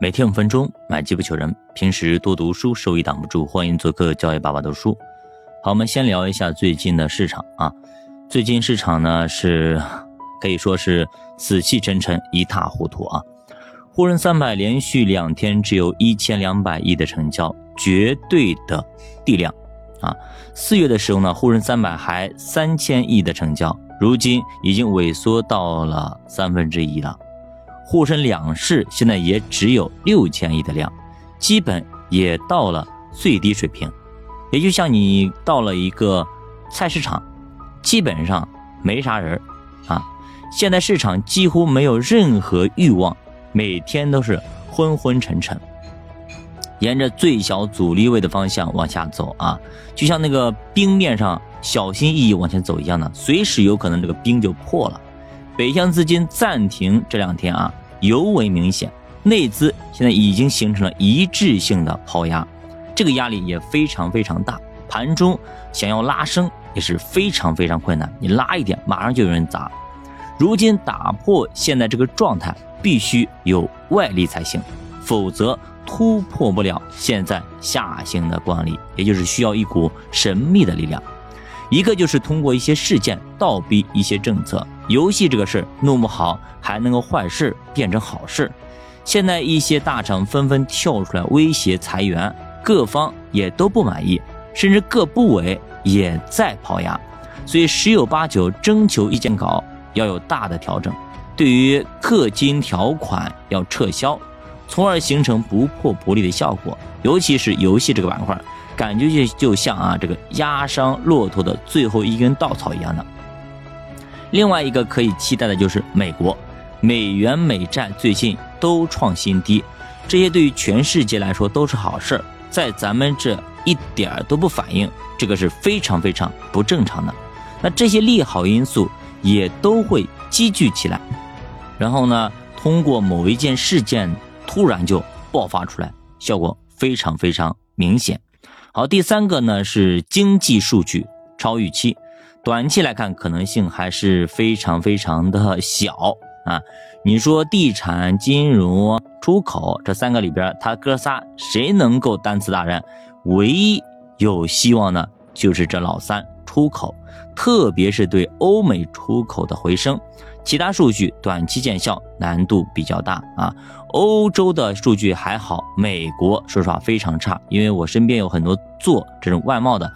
每天五分钟，买机不求人。平时多读书，收益挡不住。欢迎做客教育爸爸读书。好，我们先聊一下最近的市场啊。最近市场呢是可以说是死气沉沉，一塌糊涂啊。沪深三百连续两天只有一千两百亿的成交，绝对的地量啊。四月的时候呢，沪深三百还三千亿的成交，如今已经萎缩到了三分之一了。沪深两市现在也只有六千亿的量，基本也到了最低水平，也就像你到了一个菜市场，基本上没啥人啊。现在市场几乎没有任何欲望，每天都是昏昏沉沉，沿着最小阻力位的方向往下走啊，就像那个冰面上小心翼翼往前走一样的，随时有可能这个冰就破了。北向资金暂停这两天啊，尤为明显。内资现在已经形成了一致性的抛压，这个压力也非常非常大。盘中想要拉升也是非常非常困难，你拉一点，马上就有人砸。如今打破现在这个状态，必须有外力才行，否则突破不了现在下行的惯例，也就是需要一股神秘的力量。一个就是通过一些事件倒逼一些政策，游戏这个事儿弄不好还能够坏事变成好事。现在一些大厂纷纷跳出来威胁裁员，各方也都不满意，甚至各部委也在抛压，所以十有八九征求意见稿要有大的调整，对于氪金条款要撤销，从而形成不破不立的效果。尤其是游戏这个板块。感觉就就像啊，这个压伤骆驼的最后一根稻草一样的。另外一个可以期待的就是美国，美元美债最近都创新低，这些对于全世界来说都是好事，在咱们这一点儿都不反应，这个是非常非常不正常的。那这些利好因素也都会积聚起来，然后呢，通过某一件事件突然就爆发出来，效果非常非常明显。好，第三个呢是经济数据超预期，短期来看可能性还是非常非常的小啊。你说地产、金融、出口这三个里边，他哥仨谁能够单次大战？唯一有希望呢就是这老三出口，特别是对欧美出口的回升。其他数据短期见效难度比较大啊，欧洲的数据还好，美国说实话非常差，因为我身边有很多做这种外贸的，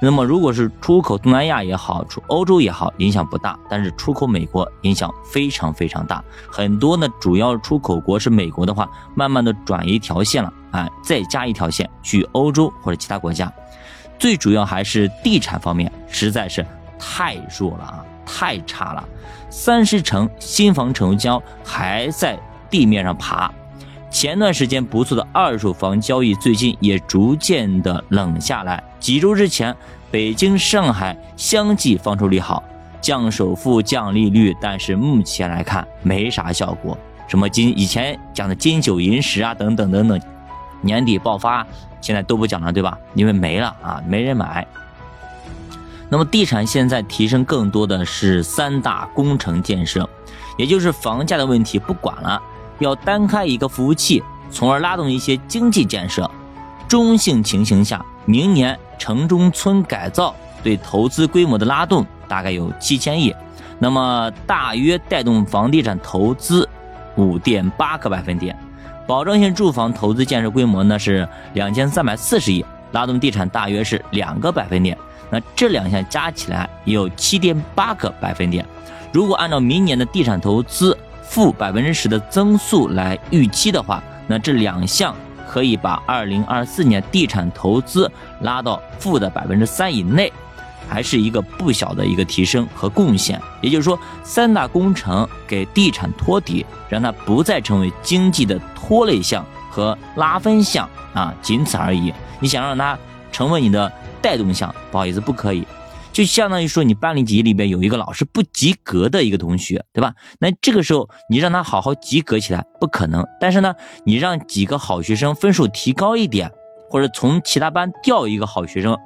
那么如果是出口东南亚也好，出欧洲也好，影响不大，但是出口美国影响非常非常大，很多呢主要出口国是美国的话，慢慢的转一条线了啊，再加一条线去欧洲或者其他国家，最主要还是地产方面实在是太弱了啊。太差了，三十城新房成交还在地面上爬。前段时间不错的二手房交易，最近也逐渐的冷下来。几周之前，北京、上海相继放出利好，降首付、降利率，但是目前来看没啥效果。什么金以前讲的金九银十啊，等等等等，年底爆发，现在都不讲了，对吧？因为没了啊，没人买。那么地产现在提升更多的是三大工程建设，也就是房价的问题不管了，要单开一个服务器，从而拉动一些经济建设。中性情形下，明年城中村改造对投资规模的拉动大概有七千亿，那么大约带动房地产投资五点八个百分点。保障性住房投资建设规模呢是两千三百四十亿，拉动地产大约是两个百分点。那这两项加起来有七点八个百分点。如果按照明年的地产投资负百分之十的增速来预期的话，那这两项可以把二零二四年地产投资拉到负的百分之三以内，还是一个不小的一个提升和贡献。也就是说，三大工程给地产托底，让它不再成为经济的拖累项和拉分项啊，仅此而已。你想让它成为你的。带动项，不好意思，不可以，就相当于说你班里级里边有一个老师不及格的一个同学，对吧？那这个时候你让他好好及格起来不可能，但是呢，你让几个好学生分数提高一点，或者从其他班调一个好学生，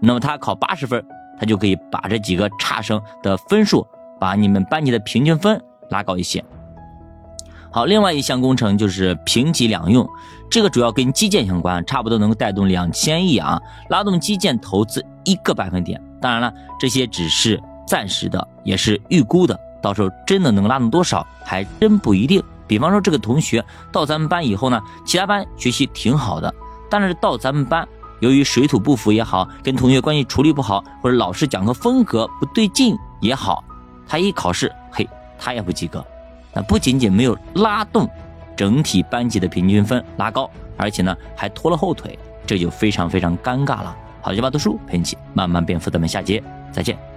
那么他考八十分，他就可以把这几个差生的分数，把你们班级的平均分拉高一些。好，另外一项工程就是平级两用，这个主要跟基建相关，差不多能够带动两千亿啊，拉动基建投资一个百分点。当然了，这些只是暂时的，也是预估的，到时候真的能拉动多少，还真不一定。比方说，这个同学到咱们班以后呢，其他班学习挺好的，但是到咱们班，由于水土不服也好，跟同学关系处理不好，或者老师讲课风格不对劲也好，他一考试，嘿，他也不及格。那不仅仅没有拉动整体班级的平均分拉高，而且呢还拖了后腿，这就非常非常尴尬了。好，就把读书陪你一起慢慢变富，咱们下节再见。